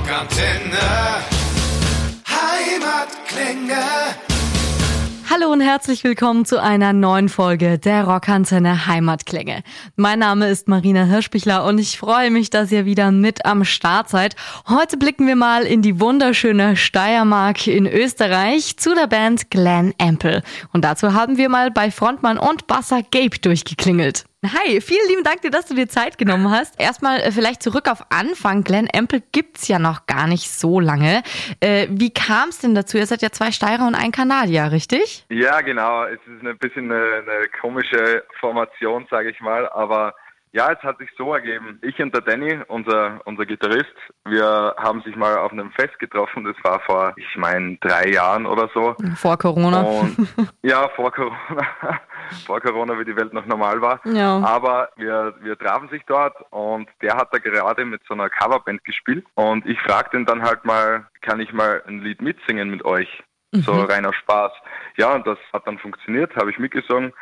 Rockantenne. Heimatklänge. Hallo und herzlich willkommen zu einer neuen Folge der Rockantenne Heimatklänge. Mein Name ist Marina Hirschbichler und ich freue mich, dass ihr wieder mit am Start seid. Heute blicken wir mal in die wunderschöne Steiermark in Österreich zu der Band Glen Ample. Und dazu haben wir mal bei Frontmann und Basser Gabe durchgeklingelt. Hi, vielen lieben Dank dir, dass du dir Zeit genommen hast. Erstmal äh, vielleicht zurück auf Anfang. Glenn Ample gibt's ja noch gar nicht so lange. Äh, wie kam es denn dazu? Ihr seid ja zwei Steirer und ein Kanadier, richtig? Ja, genau. Es ist ein bisschen eine, eine komische Formation, sage ich mal, aber ja, es hat sich so ergeben. Ich und der Danny, unser, unser Gitarrist, wir haben sich mal auf einem Fest getroffen. Das war vor, ich meine, drei Jahren oder so. Vor Corona. Und, ja, vor Corona. vor Corona, wie die Welt noch normal war. Ja. Aber wir, wir trafen sich dort und der hat da gerade mit so einer Coverband gespielt. Und ich fragte ihn dann halt mal, kann ich mal ein Lied mitsingen mit euch? So reiner Spaß. Ja, und das hat dann funktioniert, habe ich mitgesungen.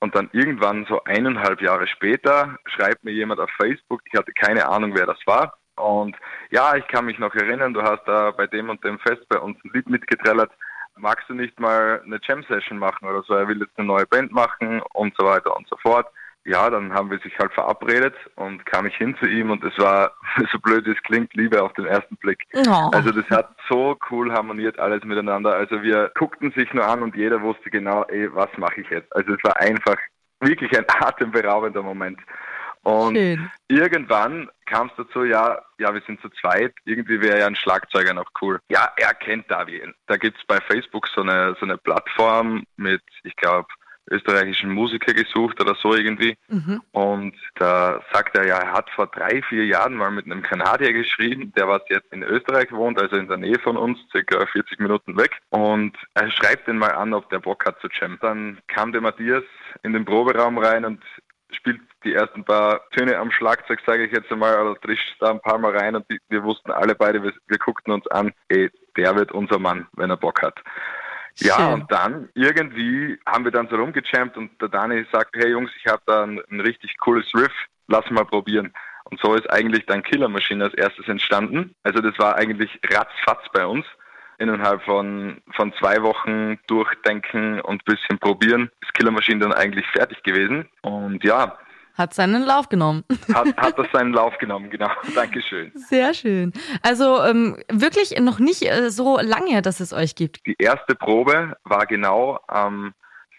Und dann irgendwann so eineinhalb Jahre später schreibt mir jemand auf Facebook, ich hatte keine Ahnung, wer das war. Und ja, ich kann mich noch erinnern, du hast da bei dem und dem Fest bei uns ein Lied mitgetrellert. Magst du nicht mal eine Jam-Session machen oder so? Er will jetzt eine neue Band machen und so weiter und so fort. Ja, dann haben wir sich halt verabredet und kam ich hin zu ihm und es war, so blöd wie es klingt, Liebe auf den ersten Blick. Oh. Also das hat so cool harmoniert alles miteinander. Also wir guckten sich nur an und jeder wusste genau, ey, was mache ich jetzt? Also es war einfach wirklich ein atemberaubender Moment. Und Schön. irgendwann kam es dazu, ja, ja, wir sind zu zweit, irgendwie wäre ja ein Schlagzeuger noch cool. Ja, er kennt Davi. Da gibt's bei Facebook so eine, so eine Plattform mit, ich glaube, österreichischen Musiker gesucht oder so irgendwie. Mhm. Und da sagt er, ja, er hat vor drei, vier Jahren mal mit einem Kanadier geschrieben, der was jetzt in Österreich wohnt, also in der Nähe von uns, circa 40 Minuten weg. Und er schreibt ihn mal an, ob der Bock hat zu jammen. Dann kam der Matthias in den Proberaum rein und spielt die ersten paar Töne am Schlagzeug, sage ich jetzt einmal, oder trischt da ein paar Mal rein und die, wir wussten alle beide, wir, wir guckten uns an, ey, der wird unser Mann, wenn er Bock hat. Ja, Schön. und dann irgendwie haben wir dann so rumgejammt und der Dani sagt, hey Jungs, ich habe da ein, ein richtig cooles Riff, lass mal probieren. Und so ist eigentlich dann Killer Machine als erstes entstanden. Also das war eigentlich ratzfatz bei uns. Innerhalb von, von zwei Wochen durchdenken und bisschen probieren ist Killer Machine dann eigentlich fertig gewesen. Und ja, Hat seinen Lauf genommen. hat, hat das seinen Lauf genommen, genau. Dankeschön. Sehr schön. Also ähm, wirklich noch nicht äh, so lange, dass es euch gibt. Die erste Probe war genau am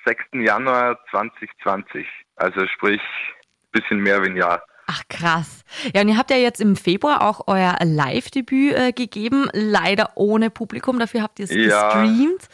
6. Januar 2020. Also sprich, bisschen mehr wie ein Jahr. Ach krass. Ja, und ihr habt ja jetzt im Februar auch euer Live-Debüt äh, gegeben, leider ohne Publikum, dafür habt ihr es Ja. gestreamt.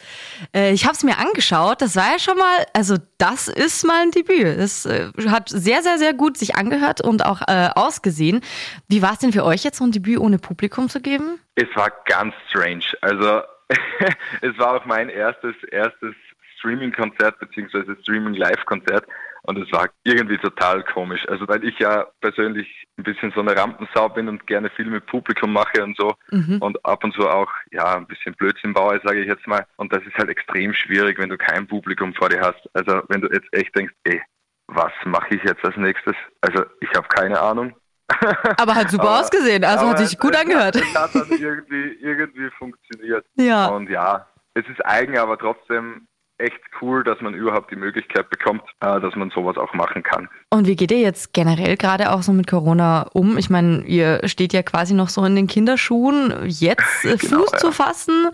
Äh, ich habe es mir angeschaut, das war ja schon mal, also das ist mal ein Debüt. Das äh, hat sehr, sehr, sehr gut sich angehört und auch äh, ausgesehen. Wie war es denn für euch jetzt, so ein Debüt ohne Publikum zu geben? Es war ganz strange. Also es war auch mein erstes, erstes Streaming-Konzert beziehungsweise Streaming-Live-Konzert und es war irgendwie total komisch. Also weil ich ja persönlich ein bisschen so eine Rampensau bin und gerne viel mit Publikum mache und so und ab und zu auch ja ein bisschen Blödsinn baue, sage ich jetzt mal. Und das ist halt extrem schwierig, wenn du kein Publikum vor dir hast. Also wenn du jetzt echt denkst, ey, was mache ich jetzt als nächstes? Also ich habe keine Ahnung. Aber hat super Aber- ausgesehen, also hat sich gut es, angehört. Es hat dann irgendwie, irgendwie funktioniert. Ja. Und ja, es ist eigen, aber trotzdem echt cool, dass man überhaupt die Möglichkeit bekommt, äh, dass man sowas auch machen kann. Und wie geht ihr jetzt generell gerade auch so mit Corona um? Ich meine, ihr steht ja quasi noch so in den Kinderschuhen, jetzt äh, Genau, Fuß ja. zu fassen.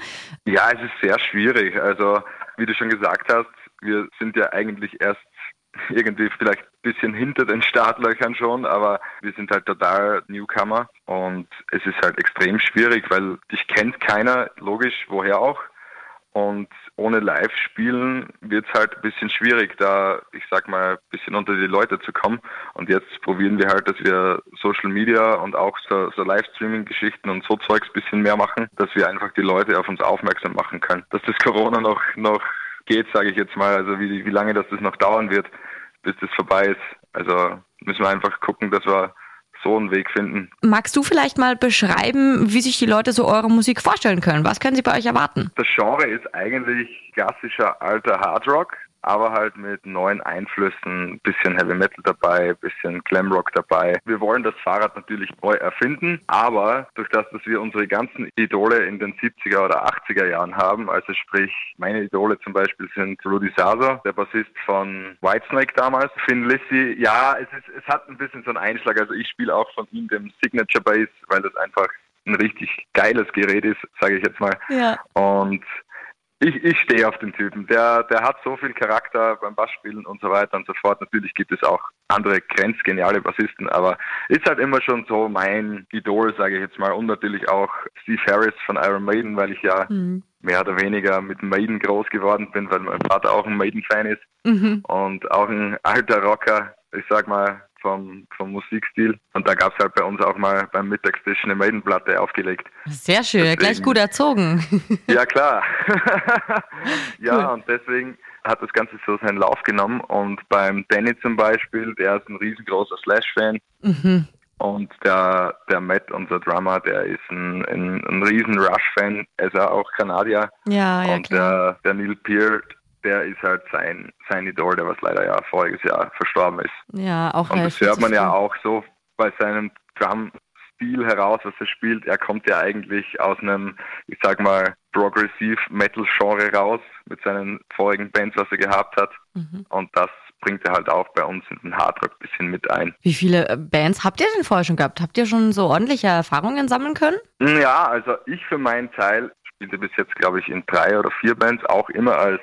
Ja, es ist sehr schwierig. Also, wie du schon gesagt hast, wir sind ja eigentlich erst irgendwie vielleicht ein bisschen hinter den Startlöchern schon, aber wir sind halt total Newcomer und es ist halt extrem schwierig, weil dich kennt keiner, logisch, woher auch. Und ohne Live-Spielen wird es halt ein bisschen schwierig, da, ich sag mal, ein bisschen unter die Leute zu kommen. Und jetzt probieren wir halt, dass wir Social Media und auch so, so Livestreaming-Geschichten und so Zeugs ein bisschen mehr machen, dass wir einfach die Leute auf uns aufmerksam machen können. Dass das Corona noch, noch geht, sage ich jetzt mal, also wie, wie lange das, das noch dauern wird, bis das vorbei ist. Also müssen wir einfach gucken, dass wir so einen Weg finden. Magst du vielleicht mal beschreiben, wie sich die Leute so eure Musik vorstellen können? Was können sie bei euch erwarten? Das Genre ist eigentlich klassischer alter Hardrock, aber halt mit neuen Einflüssen, bisschen Heavy Metal dabei, bisschen Glamrock dabei. Wir wollen das Fahrrad natürlich neu erfinden, aber durch das, dass wir unsere ganzen Idole in den 70er oder 80er Jahren haben, also sprich meine Idole zum Beispiel sind Rudy Sasa, der Bassist von Whitesnake damals, Finn Lissy, ja, es, ist, es hat ein bisschen so einen Einschlag, also ich spiele auch von ihm dem Signature Bass, weil das einfach ein richtig geiles Gerät ist, sage ich jetzt mal. Ja. Und ich, ich stehe auf den Typen. Der, der hat so viel Charakter beim Bassspielen und so weiter und so fort. Natürlich gibt es auch andere grenzgeniale Bassisten, aber ist halt immer schon so mein Idol, sage ich jetzt mal. Und natürlich auch Steve Harris von Iron Maiden, weil ich ja mhm. mehr oder weniger mit Maiden groß geworden bin, weil mein Vater auch ein Maiden-Fan ist mhm. und auch ein alter Rocker. Ich sag mal, vom, vom Musikstil. Und da gab es halt bei uns auch mal beim Mittagstisch eine Maidenplatte aufgelegt. Sehr schön, deswegen, gleich gut erzogen. Ja, klar. ja, cool. und deswegen hat das Ganze so seinen Lauf genommen. Und beim Danny zum Beispiel, der ist ein riesengroßer Slash-Fan. Mhm. Und der, der Matt, unser Drummer, der ist ein, ein, ein riesen Rush-Fan. Er ist ja auch Kanadier. Ja, ja, Und klar. der, der Neil Peart, der ist halt sein, sein Idol, der was leider ja voriges Jahr verstorben ist. Ja, auch Und das hört man ja auch so bei seinem Drum-Stil heraus, was er spielt. Er kommt ja eigentlich aus einem, ich sag mal, Progressive Metal Genre raus mit seinen vorigen Bands, was er gehabt hat. Mhm. Und das bringt er halt auch bei uns in den Hardrock ein bisschen mit ein. Wie viele äh, Bands habt ihr denn vorher schon gehabt? Habt ihr schon so ordentliche Erfahrungen sammeln können? Ja, also ich für meinen Teil spielte bis jetzt, glaube ich, in drei oder vier Bands, auch immer als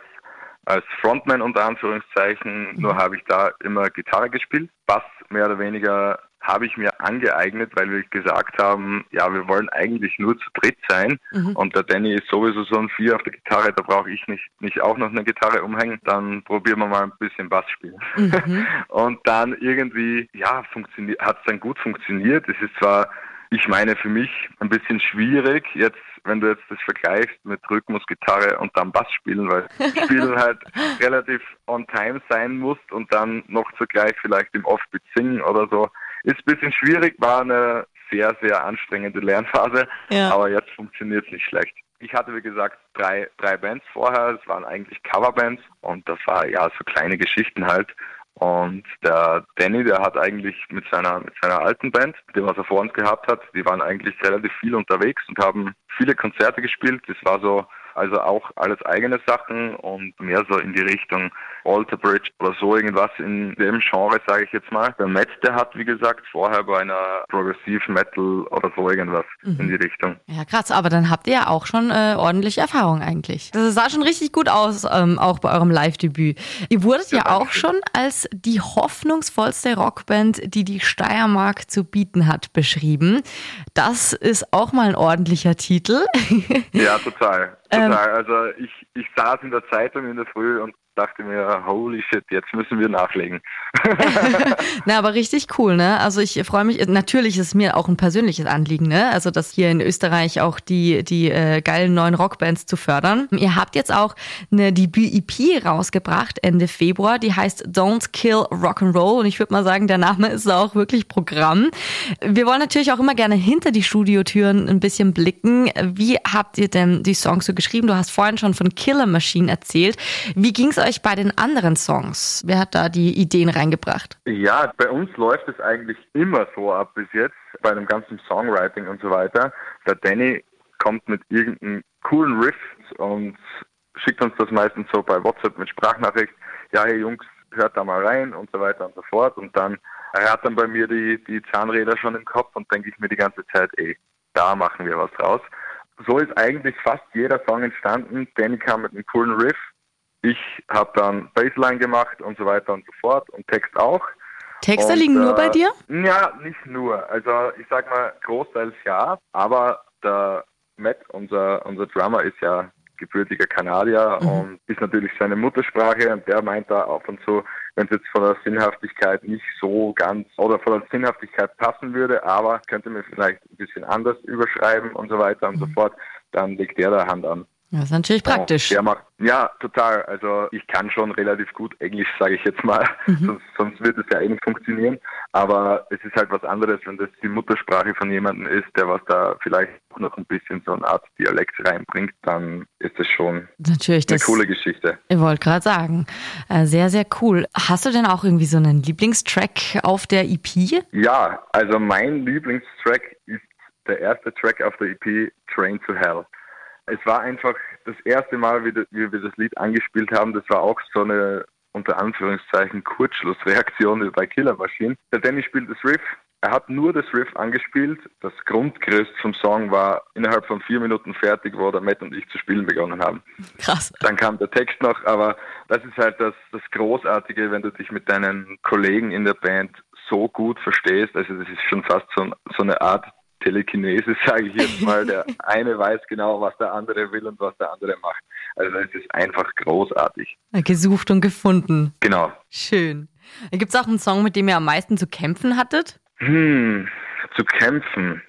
als Frontman unter Anführungszeichen, nur habe ich da immer Gitarre gespielt. Bass mehr oder weniger habe ich mir angeeignet, weil wir gesagt haben, ja, wir wollen eigentlich nur zu dritt sein mhm. und der Danny ist sowieso so ein Vier auf der Gitarre, da brauche ich nicht, nicht auch noch eine Gitarre umhängen, dann probieren wir mal ein bisschen Bass spielen. Mhm. Und dann irgendwie, ja, funktioniert, hat es dann gut funktioniert. Es ist zwar ich meine, für mich ein bisschen schwierig, jetzt, wenn du jetzt das vergleichst mit Rhythmusgitarre und dann Bass spielen, weil Spielen halt relativ on time sein muss und dann noch zugleich vielleicht im Offbeat singen oder so. Ist ein bisschen schwierig, war eine sehr, sehr anstrengende Lernphase, ja. aber jetzt funktioniert es nicht schlecht. Ich hatte, wie gesagt, drei, drei Bands vorher. Es waren eigentlich Coverbands und das war ja so kleine Geschichten halt. Und der Danny, der hat eigentlich mit seiner, mit seiner alten Band, dem was er vor uns gehabt hat, die waren eigentlich relativ viel unterwegs und haben viele Konzerte gespielt. Das war so also auch alles eigene Sachen und mehr so in die Richtung Alter Bridge oder so irgendwas in dem Genre, sage ich jetzt mal. Der Matt, der hat, wie gesagt, vorher bei einer Progressive Metal oder so irgendwas mhm. in die Richtung. Ja, krass, aber dann habt ihr ja auch schon äh, ordentliche Erfahrung eigentlich. Das sah schon richtig gut aus, ähm, auch bei eurem Live-Debüt. Ihr wurdet ja, ja auch schon als die hoffnungsvollste Rockband, die die Steiermark zu bieten hat, beschrieben. Das ist auch mal ein ordentlicher Titel. Ja, total. Ähm, total. also ich, ich saß in der Zeitung in der Früh und dachte mir, holy shit, jetzt müssen wir nachlegen. Na, aber richtig cool, ne? Also ich freue mich, natürlich ist es mir auch ein persönliches Anliegen, ne? Also das hier in Österreich auch die, die äh, geilen neuen Rockbands zu fördern. Ihr habt jetzt auch eine Debüt-EP rausgebracht Ende Februar, die heißt Don't Kill Rock'n'Roll und ich würde mal sagen, der Name ist auch wirklich Programm. Wir wollen natürlich auch immer gerne hinter die Studiotüren ein bisschen blicken. Wie habt ihr denn die Songs so geschrieben? Du hast vorhin schon von Killer Machine erzählt. Wie ging es euch euch bei den anderen Songs? Wer hat da die Ideen reingebracht? Ja, bei uns läuft es eigentlich immer so ab bis jetzt, bei dem ganzen Songwriting und so weiter. Der Danny kommt mit irgendeinem coolen Riff und schickt uns das meistens so bei WhatsApp mit Sprachnachricht. Ja, hey Jungs, hört da mal rein und so weiter und so fort. Und dann, er hat dann bei mir die, die Zahnräder schon im Kopf und denke ich mir die ganze Zeit, ey, da machen wir was draus. So ist eigentlich fast jeder Song entstanden. Danny kam mit einem coolen Riff ich habe dann Baseline gemacht und so weiter und so fort und Text auch. Texte und, liegen äh, nur bei dir? Ja, nicht nur. Also ich sag mal großteils ja, aber der Matt, unser, unser Drummer, ist ja gebürtiger Kanadier mhm. und ist natürlich seine Muttersprache und der meint da auf und zu, wenn es jetzt von der Sinnhaftigkeit nicht so ganz oder von der Sinnhaftigkeit passen würde, aber könnte man vielleicht ein bisschen anders überschreiben und so weiter und mhm. so fort, dann legt er da Hand an. Das ist natürlich praktisch. Ja, macht, ja, total. Also ich kann schon relativ gut Englisch, sage ich jetzt mal. Mhm. Sonst, sonst wird es ja eh nicht funktionieren. Aber es ist halt was anderes, wenn das die Muttersprache von jemandem ist, der was da vielleicht noch ein bisschen so eine Art Dialekt reinbringt, dann ist das schon Natürlich, eine coole Geschichte. Ich wollte gerade sagen, äh, sehr, sehr cool. Hast du denn auch irgendwie so einen Lieblingstrack auf der EP? Ja, also mein Lieblingstrack ist der erste Track auf der EP, Train to Hell. Es war einfach das erste Mal, wie, wir das Lied angespielt haben. Das war auch so eine unter Anführungszeichen Kurzschlussreaktion wie bei Killer Machine. Der Danny spielt das Riff. Er hat nur das Riff angespielt. Das Grundgerüst vom Song war innerhalb von vier Minuten fertig, wo der Matt und ich zu spielen begonnen haben. Krass. Dann kam der Text noch, aber das ist halt das, das Großartige, wenn du dich mit deinen Kollegen in der Band so gut verstehst. Also das ist schon fast so, so eine Art Telekinese, sage ich jetzt mal. Der eine weiß genau, was der andere will und was der andere macht. Also es ist einfach großartig. Gesucht und gefunden. Genau. Schön. Gibt es auch einen Song, mit dem ihr am meisten zu kämpfen hattet? Hm, zu kämpfen.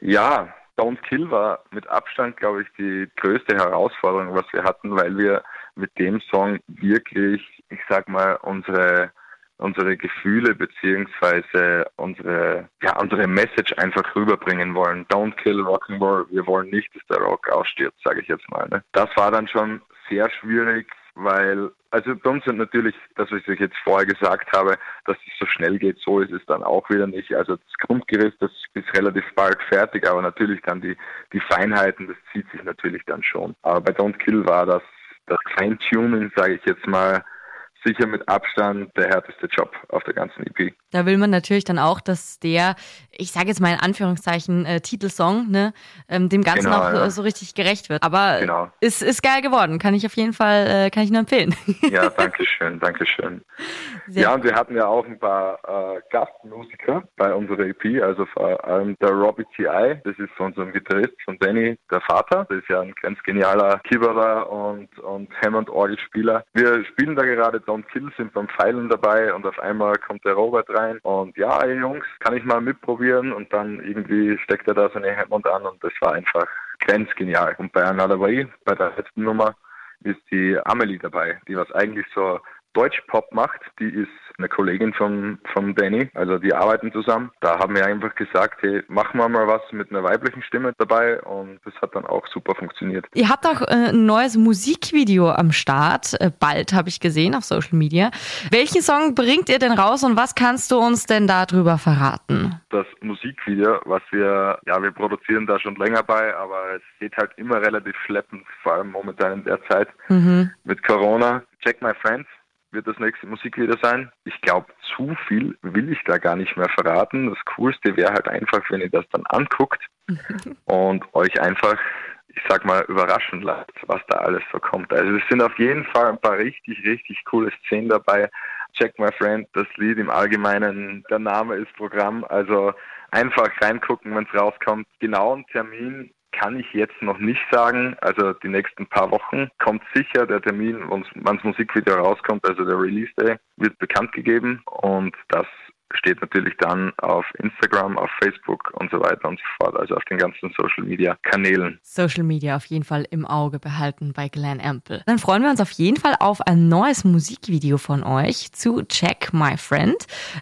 Ja, Don't Kill war mit Abstand, glaube ich, die größte Herausforderung, was wir hatten, weil wir mit dem Song wirklich, ich sag mal, unsere unsere Gefühle beziehungsweise unsere, ja, unsere Message einfach rüberbringen wollen. Don't kill Rock'n'Roll. Wir wollen nicht, dass der Rock ausstirbt, sage ich jetzt mal. Ne? Das war dann schon sehr schwierig, weil, also bei uns sind natürlich, das, was ich jetzt vorher gesagt habe, dass es so schnell geht, so ist es dann auch wieder nicht. Also das Grundgerüst, das ist relativ bald fertig, aber natürlich dann die, die Feinheiten, das zieht sich natürlich dann schon. Aber bei Don't Kill war das, das Feintuning, sage ich jetzt mal, sicher mit Abstand der härteste Job auf der ganzen EP. Da will man natürlich dann auch, dass der, ich sage jetzt mal in Anführungszeichen, äh, Titelsong, ne, ähm, dem Ganzen genau, auch ja. so richtig gerecht wird. Aber genau. ist, ist geil geworden, kann ich auf jeden Fall, äh, kann ich nur empfehlen. Ja, danke schön, danke schön. Sehr ja, und wir hatten ja auch ein paar äh, Gastmusiker bei unserer EP, also vor allem der Robbie T.I., das ist unser Gitarrist von Danny, der Vater, das ist ja ein ganz genialer Keyboarder und, und Hammond-Orgelspieler. Wir spielen da gerade Don't Kill, sind beim Pfeilen dabei und auf einmal kommt der Robert rein und ja, ey Jungs, kann ich mal mitprobieren und dann irgendwie steckt er da seine Hammond an und das war einfach grenzgenial. Und bei Another Way, bei der letzten Nummer, ist die Amelie dabei, die was eigentlich so Deutsch-Pop macht. Die ist eine Kollegin von, von Danny, also die arbeiten zusammen. Da haben wir einfach gesagt, hey, machen wir mal was mit einer weiblichen Stimme dabei und das hat dann auch super funktioniert. Ihr habt auch äh, ein neues Musikvideo am Start, äh, bald habe ich gesehen auf Social Media. Welchen Song bringt ihr denn raus und was kannst du uns denn darüber verraten? Das Musikvideo, was wir, ja, wir produzieren da schon länger bei, aber es geht halt immer relativ schleppend, vor allem momentan in der Zeit mhm. mit Corona. Check My Friends wird das nächste Musikvideo sein. Ich glaube, zu viel will ich da gar nicht mehr verraten. Das Coolste wäre halt einfach, wenn ihr das dann anguckt und euch einfach, ich sag mal, überraschen lasst, was da alles so kommt. Also es sind auf jeden Fall ein paar richtig, richtig coole Szenen dabei. Check My Friend, das Lied im Allgemeinen, der Name ist Programm. Also einfach reingucken, wenn es rauskommt. Genauen Termin kann ich jetzt noch nicht sagen. Also die nächsten paar Wochen kommt sicher der Termin, wann Musikvideo rauskommt, also der Release Day, wird bekannt gegeben und das steht natürlich dann auf Instagram, auf Facebook und so weiter und so fort, also auf den ganzen Social Media Kanälen. Social Media auf jeden Fall im Auge behalten bei Glenn Ample. Dann freuen wir uns auf jeden Fall auf ein neues Musikvideo von euch zu Check My Friend.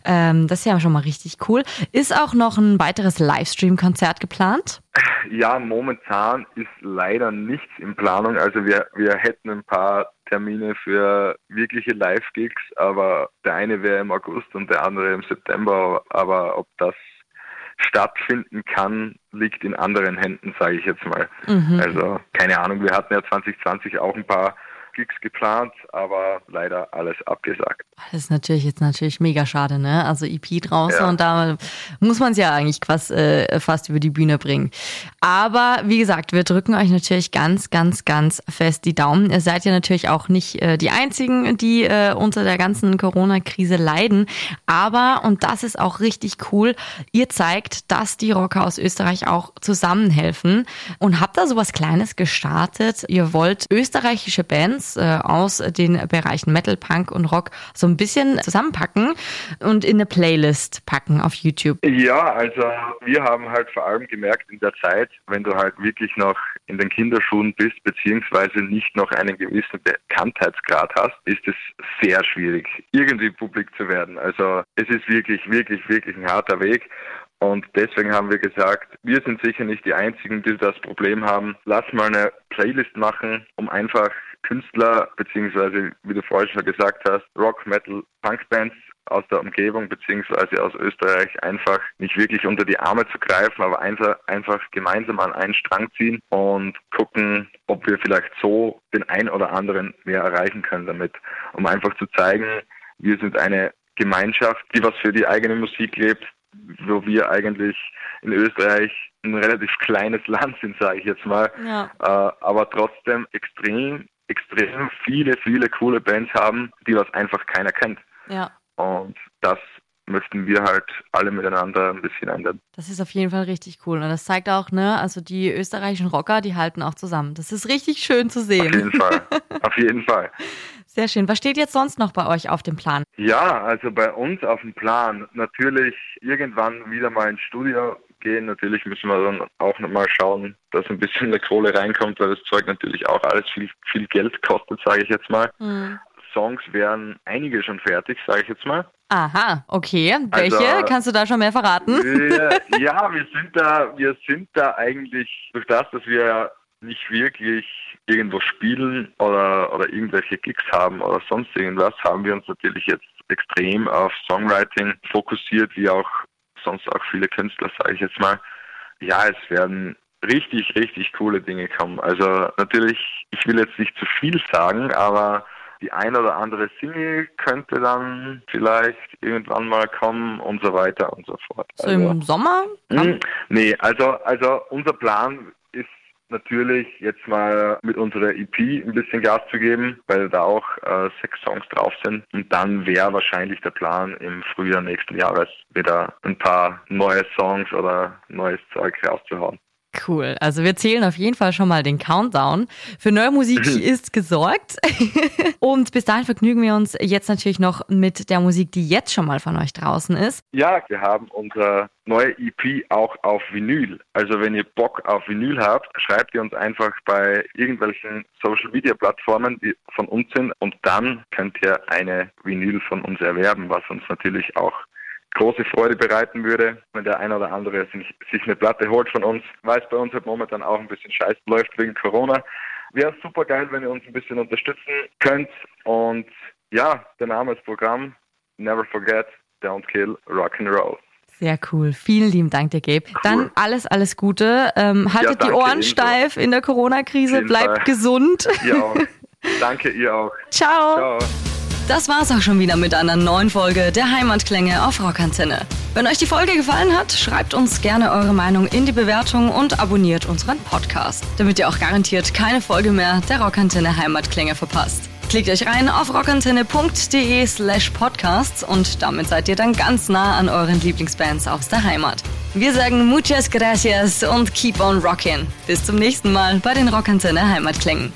Ähm, das ist ja schon mal richtig cool. Ist auch noch ein weiteres Livestream-Konzert geplant? Ja, momentan ist leider nichts in Planung. Also wir, wir hätten ein paar Termine für wirkliche Live-Gigs, aber der eine wäre im August und der andere im September. Aber ob das stattfinden kann, liegt in anderen Händen, sage ich jetzt mal. Mhm. Also keine Ahnung, wir hatten ja 2020 auch ein paar Gigs geplant, aber leider alles abgesagt. Das ist natürlich jetzt natürlich mega schade, ne? Also EP draußen ja. und da muss man es ja eigentlich fast, äh, fast über die Bühne bringen. Aber wie gesagt, wir drücken euch natürlich ganz, ganz, ganz fest die Daumen. Ihr seid ja natürlich auch nicht äh, die einzigen, die äh, unter der ganzen Corona-Krise leiden. Aber, und das ist auch richtig cool, ihr zeigt, dass die Rocker aus Österreich auch zusammenhelfen und habt da sowas Kleines gestartet. Ihr wollt österreichische Bands Bands äh, aus den Bereichen Metal, Punk und Rock so ein bisschen zusammenpacken und in eine Playlist packen auf YouTube. Ja, also wir haben halt vor allem gemerkt in der Zeit, wenn du halt wirklich noch in den Kinderschuhen bist, beziehungsweise nicht noch einen gewissen Bekanntheitsgrad hast, ist es sehr schwierig, irgendwie publik zu werden. Also es ist wirklich, wirklich, wirklich ein harter Weg. Und deswegen haben wir gesagt, wir sind sicher nicht die Einzigen, die das Problem haben. Lass mal eine Playlist machen, um einfach Künstler, beziehungsweise, wie du vorhin schon gesagt hast, Rock, Metal, Punkbands aus der Umgebung beziehungsweise aus Österreich einfach nicht wirklich unter die Arme zu greifen, aber einfach, gemeinsam an einen Strang ziehen und gucken, ob wir vielleicht so den ein oder anderen mehr erreichen können damit, um einfach zu zeigen, wir sind eine Gemeinschaft, die was für die eigene Musik lebt, wo wir eigentlich in Österreich ein relativ kleines Land sind, sage ich jetzt mal, ja. äh, aber trotzdem extrem, extrem viele, viele coole Bands haben, die was einfach keiner kennt. Ja. Und das möchten wir halt alle miteinander ein bisschen ändern. Das ist auf jeden Fall richtig cool. Und das zeigt auch, ne, also die österreichischen Rocker, die halten auch zusammen. Das ist richtig schön zu sehen. Auf jeden Fall. auf jeden Fall. Sehr schön. Was steht jetzt sonst noch bei euch auf dem Plan? Ja, also bei uns auf dem Plan natürlich irgendwann wieder mal ins Studio gehen. Natürlich müssen wir dann auch nochmal schauen, dass ein bisschen eine Kohle reinkommt, weil das Zeug natürlich auch alles viel, viel Geld kostet, sage ich jetzt mal. Mhm. Songs wären einige schon fertig, sage ich jetzt mal. Aha, okay. Welche? Also, Kannst du da schon mehr verraten? Wir, ja, wir sind da, wir sind da eigentlich durch das, dass wir nicht wirklich irgendwo spielen oder, oder irgendwelche Klicks haben oder sonst irgendwas, haben wir uns natürlich jetzt extrem auf Songwriting fokussiert, wie auch sonst auch viele Künstler, sage ich jetzt mal. Ja, es werden richtig, richtig coole Dinge kommen. Also natürlich, ich will jetzt nicht zu viel sagen, aber die ein oder andere Single könnte dann vielleicht irgendwann mal kommen und so weiter und so fort. So also, im Sommer? Mh, hm, nee, also, also unser Plan ist natürlich jetzt mal mit unserer EP ein bisschen Gas zu geben, weil da auch äh, sechs Songs drauf sind. Und dann wäre wahrscheinlich der Plan im Frühjahr nächsten Jahres wieder ein paar neue Songs oder neues Zeug rauszuhauen. Cool. Also wir zählen auf jeden Fall schon mal den Countdown. Für neue Musik ist gesorgt. Und bis dahin vergnügen wir uns jetzt natürlich noch mit der Musik, die jetzt schon mal von euch draußen ist. Ja, wir haben unsere neue EP auch auf Vinyl. Also wenn ihr Bock auf Vinyl habt, schreibt ihr uns einfach bei irgendwelchen Social Media Plattformen, die von uns sind und dann könnt ihr eine Vinyl von uns erwerben, was uns natürlich auch große Freude bereiten würde, wenn der eine oder andere sich eine Platte holt von uns, weil es bei uns halt momentan auch ein bisschen scheiß läuft wegen Corona. Wäre super geil, wenn ihr uns ein bisschen unterstützen könnt. Und ja, der Name des Programms, Never Forget, Don't Kill, Rock and Roll. Sehr cool. Vielen lieben Dank dir, Gabe. Cool. Dann alles, alles Gute. Ähm, haltet ja, die Ohren ebenso. steif in der Corona-Krise. Bleibt Fall. gesund. Ihr auch. Danke, ihr auch. Ciao. Ciao. Das war's auch schon wieder mit einer neuen Folge der Heimatklänge auf Rockantenne. Wenn euch die Folge gefallen hat, schreibt uns gerne eure Meinung in die Bewertung und abonniert unseren Podcast, damit ihr auch garantiert keine Folge mehr der Rockantenne Heimatklänge verpasst. Klickt euch rein auf rockantenne.de slash podcasts und damit seid ihr dann ganz nah an euren Lieblingsbands aus der Heimat. Wir sagen muchas gracias und keep on rockin'. Bis zum nächsten Mal bei den Rockantenne Heimatklängen.